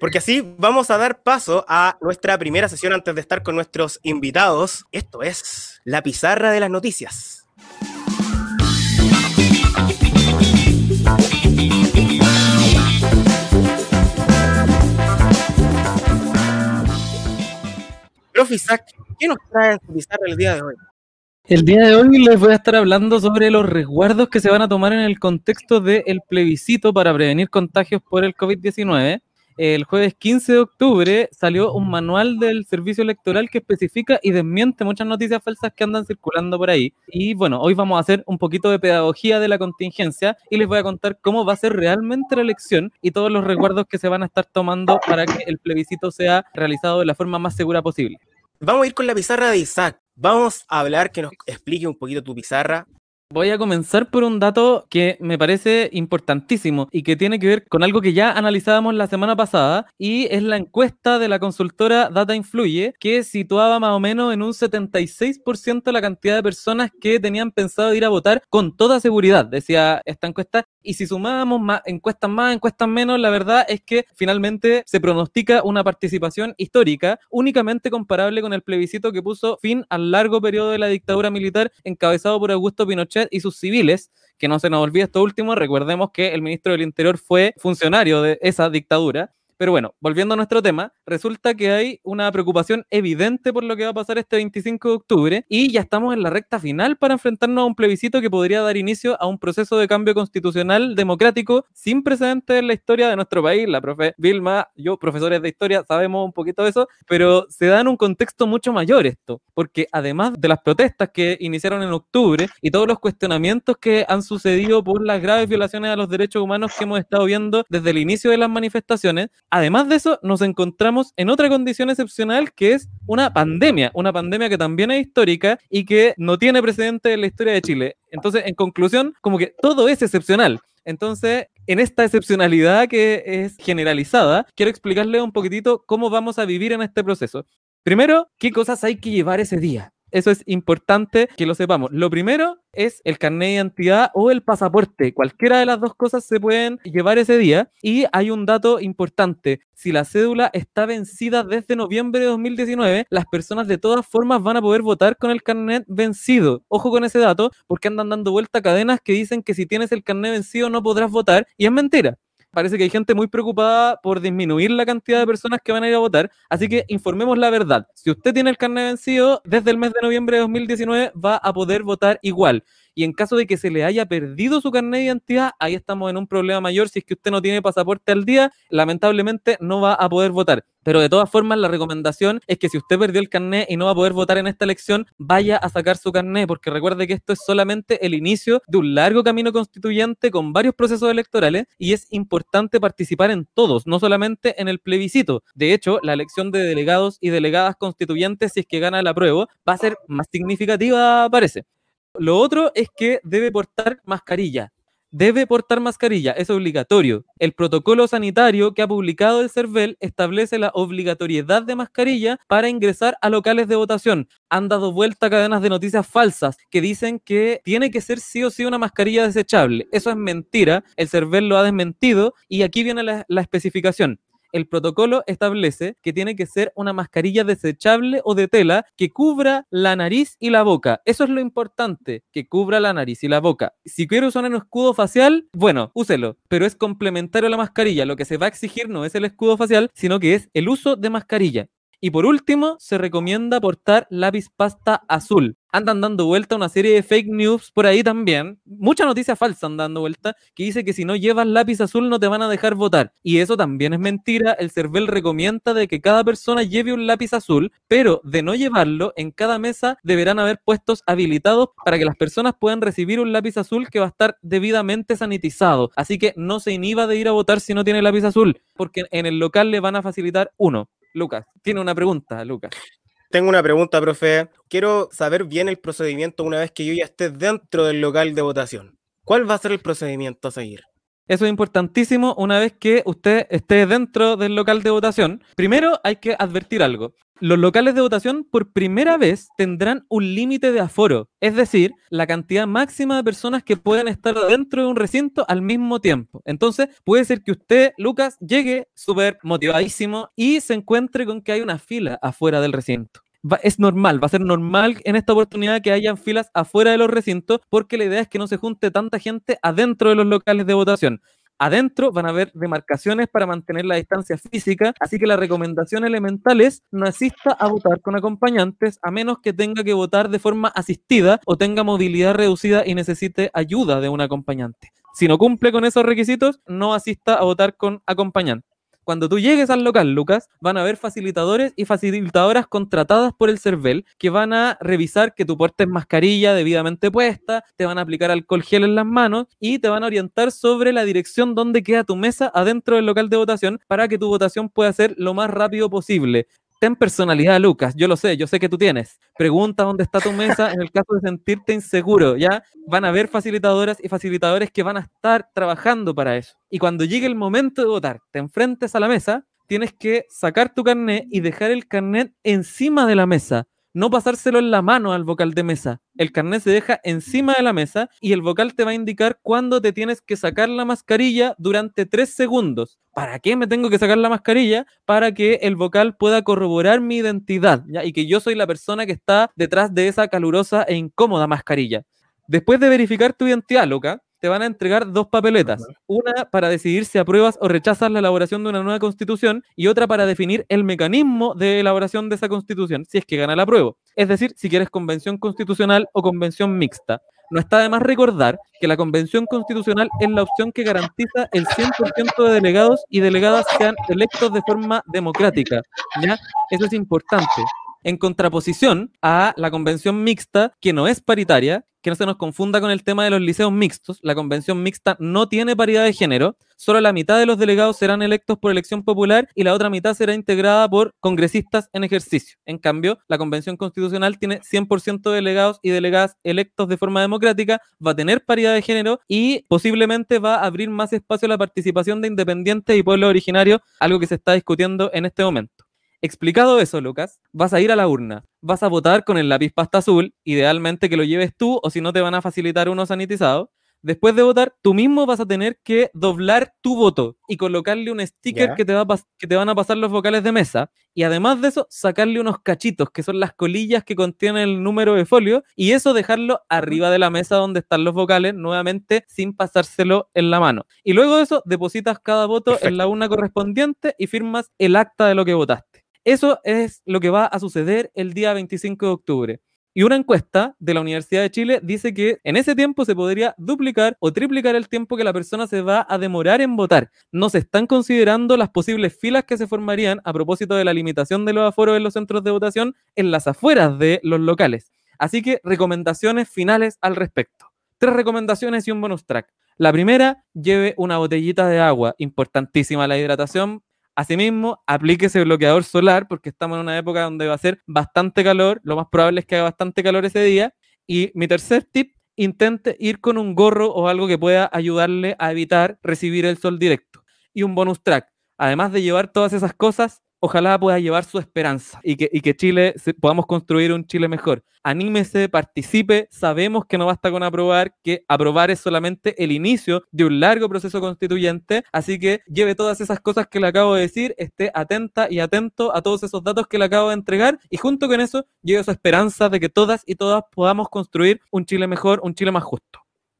porque así vamos a dar paso a nuestra primera sesión antes de estar con nuestros invitados. Esto es la pizarra de las noticias. Profe Isaac, ¿qué nos trae en su pizarra el día de hoy? El día de hoy les voy a estar hablando sobre los resguardos que se van a tomar en el contexto del plebiscito para prevenir contagios por el COVID-19. El jueves 15 de octubre salió un manual del servicio electoral que especifica y desmiente muchas noticias falsas que andan circulando por ahí. Y bueno, hoy vamos a hacer un poquito de pedagogía de la contingencia y les voy a contar cómo va a ser realmente la elección y todos los resguardos que se van a estar tomando para que el plebiscito sea realizado de la forma más segura posible. Vamos a ir con la pizarra de Isaac. Vamos a hablar, que nos explique un poquito tu pizarra. Voy a comenzar por un dato que me parece importantísimo y que tiene que ver con algo que ya analizábamos la semana pasada y es la encuesta de la consultora Data Influye que situaba más o menos en un 76% la cantidad de personas que tenían pensado ir a votar con toda seguridad, decía esta encuesta, y si sumábamos más encuestas más, encuestas menos, la verdad es que finalmente se pronostica una participación histórica únicamente comparable con el plebiscito que puso fin al largo periodo de la dictadura militar encabezado por Augusto Pinochet y sus civiles, que no se nos olvide esto último, recordemos que el ministro del Interior fue funcionario de esa dictadura. Pero bueno, volviendo a nuestro tema, resulta que hay una preocupación evidente por lo que va a pasar este 25 de octubre y ya estamos en la recta final para enfrentarnos a un plebiscito que podría dar inicio a un proceso de cambio constitucional democrático sin precedentes en la historia de nuestro país. La profe Vilma, yo, profesores de historia, sabemos un poquito de eso, pero se da en un contexto mucho mayor esto, porque además de las protestas que iniciaron en octubre y todos los cuestionamientos que han sucedido por las graves violaciones a los derechos humanos que hemos estado viendo desde el inicio de las manifestaciones, Además de eso, nos encontramos en otra condición excepcional que es una pandemia, una pandemia que también es histórica y que no tiene precedente en la historia de Chile. Entonces, en conclusión, como que todo es excepcional. Entonces, en esta excepcionalidad que es generalizada, quiero explicarle un poquitito cómo vamos a vivir en este proceso. Primero, qué cosas hay que llevar ese día. Eso es importante que lo sepamos. Lo primero es el carnet de identidad o el pasaporte. Cualquiera de las dos cosas se pueden llevar ese día. Y hay un dato importante. Si la cédula está vencida desde noviembre de 2019, las personas de todas formas van a poder votar con el carnet vencido. Ojo con ese dato, porque andan dando vuelta cadenas que dicen que si tienes el carnet vencido no podrás votar. Y es mentira parece que hay gente muy preocupada por disminuir la cantidad de personas que van a ir a votar. Así que informemos la verdad. Si usted tiene el carnet vencido, desde el mes de noviembre de 2019 va a poder votar igual. Y en caso de que se le haya perdido su carnet de identidad, ahí estamos en un problema mayor. Si es que usted no tiene pasaporte al día, lamentablemente no va a poder votar. Pero de todas formas, la recomendación es que si usted perdió el carnet y no va a poder votar en esta elección, vaya a sacar su carnet, porque recuerde que esto es solamente el inicio de un largo camino constituyente con varios procesos electorales y es importante participar en todos, no solamente en el plebiscito. De hecho, la elección de delegados y delegadas constituyentes, si es que gana el apruebo, va a ser más significativa, parece. Lo otro es que debe portar mascarilla debe portar mascarilla, es obligatorio. El protocolo sanitario que ha publicado el CERVEL establece la obligatoriedad de mascarilla para ingresar a locales de votación. Han dado vuelta cadenas de noticias falsas que dicen que tiene que ser sí o sí una mascarilla desechable. Eso es mentira, el CERVEL lo ha desmentido y aquí viene la, la especificación el protocolo establece que tiene que ser una mascarilla desechable o de tela que cubra la nariz y la boca. Eso es lo importante, que cubra la nariz y la boca. Si quiere usar un escudo facial, bueno, úselo, pero es complementario a la mascarilla. Lo que se va a exigir no es el escudo facial, sino que es el uso de mascarilla. Y por último, se recomienda portar lápiz pasta azul. Andan dando vuelta una serie de fake news por ahí también. Mucha noticia falsa andan dando vuelta que dice que si no llevas lápiz azul no te van a dejar votar. Y eso también es mentira. El CERVEL recomienda de que cada persona lleve un lápiz azul, pero de no llevarlo, en cada mesa deberán haber puestos habilitados para que las personas puedan recibir un lápiz azul que va a estar debidamente sanitizado. Así que no se inhiba de ir a votar si no tiene lápiz azul, porque en el local le van a facilitar uno. Lucas, tiene una pregunta, Lucas. Tengo una pregunta, profe. Quiero saber bien el procedimiento una vez que yo ya esté dentro del local de votación. ¿Cuál va a ser el procedimiento a seguir? Eso es importantísimo una vez que usted esté dentro del local de votación. Primero hay que advertir algo. Los locales de votación por primera vez tendrán un límite de aforo, es decir, la cantidad máxima de personas que pueden estar dentro de un recinto al mismo tiempo. Entonces, puede ser que usted, Lucas, llegue súper motivadísimo y se encuentre con que hay una fila afuera del recinto. es normal, va a ser normal en esta oportunidad que hayan filas afuera de los recintos porque la idea es que no se junte tanta gente adentro de los locales de votación. Adentro van a haber demarcaciones para mantener la distancia física, así que la recomendación elemental es no asista a votar con acompañantes a menos que tenga que votar de forma asistida o tenga movilidad reducida y necesite ayuda de un acompañante. Si no cumple con esos requisitos, no asista a votar con acompañante. Cuando tú llegues al local, Lucas, van a haber facilitadores y facilitadoras contratadas por el CERVEL que van a revisar que tu portes mascarilla debidamente puesta, te van a aplicar alcohol gel en las manos y te van a orientar sobre la dirección donde queda tu mesa adentro del local de votación para que tu votación pueda ser lo más rápido posible ten personalidad, Lucas. Yo lo sé, yo sé que tú tienes. Pregunta dónde está tu mesa en el caso de sentirte inseguro. Ya van a haber facilitadoras y facilitadores que van a estar trabajando para eso. Y cuando llegue el momento de votar, te enfrentes a la mesa, tienes que sacar tu carnet y dejar el carnet encima de la mesa no pasárselo en la mano al vocal de mesa. El carnet se deja encima de la mesa y el vocal te va a indicar cuándo te tienes que sacar la mascarilla durante tres segundos. ¿Para qué me tengo que sacar la mascarilla? Para que el vocal pueda corroborar mi identidad y que yo soy la persona que está detrás de esa calurosa e incómoda mascarilla. Después de verificar tu identidad, loca, te van a entregar dos papeletas. Una para decidir si apruebas o rechazas la elaboración de una nueva constitución y otra para definir el mecanismo de elaboración de esa constitución, si es que gana la prueba. Es decir, si quieres convención constitucional o convención mixta. No está de más recordar que la convención constitucional es la opción que garantiza el 100% de delegados y delegadas sean electos de forma democrática. ¿ya? Eso es importante en contraposición a la convención mixta, que no es paritaria, que no se nos confunda con el tema de los liceos mixtos. La convención mixta no tiene paridad de género, solo la mitad de los delegados serán electos por elección popular y la otra mitad será integrada por congresistas en ejercicio. En cambio, la convención constitucional tiene 100% de delegados y delegadas electos de forma democrática, va a tener paridad de género y posiblemente va a abrir más espacio a la participación de independientes y pueblos originarios, algo que se está discutiendo en este momento. Explicado eso, Lucas, vas a ir a la urna, vas a votar con el lápiz pasta azul, idealmente que lo lleves tú o si no te van a facilitar uno sanitizado. Después de votar, tú mismo vas a tener que doblar tu voto y colocarle un sticker que te, va que te van a pasar los vocales de mesa. Y además de eso, sacarle unos cachitos, que son las colillas que contienen el número de folio, y eso dejarlo arriba de la mesa donde están los vocales, nuevamente sin pasárselo en la mano. Y luego de eso, depositas cada voto en la urna correspondiente y firmas el acta de lo que votaste. Eso es lo que va a suceder el día 25 de octubre. Y una encuesta de la Universidad de Chile dice que en ese tiempo se podría duplicar o triplicar el tiempo que la persona se va a demorar en votar. No se están considerando las posibles filas que se formarían a propósito de la limitación de los aforos en los centros de votación en las afueras de los locales. Así que recomendaciones finales al respecto. Tres recomendaciones y un bonus track. La primera, lleve una botellita de agua, importantísima la hidratación Asimismo, aplíquese bloqueador solar porque estamos en una época donde va a ser bastante calor. Lo más probable es que haga bastante calor ese día. Y mi tercer tip, intente ir con un gorro o algo que pueda ayudarle a evitar recibir el sol directo. Y un bonus track. Además de llevar todas esas cosas, ojalá pueda llevar su esperanza y que, Chile podamos construir un Chile mejor. Anímese, participe, sabemos que no basta con aprobar, que aprobar es solamente el inicio de un largo proceso constituyente, así que lleve todas esas cosas que le acabo de decir, esté atenta y atento a todos esos datos que le acabo de entregar y junto con eso lleve su esperanza de que todas y todas podamos construir un Chile mejor, un Chile más justo.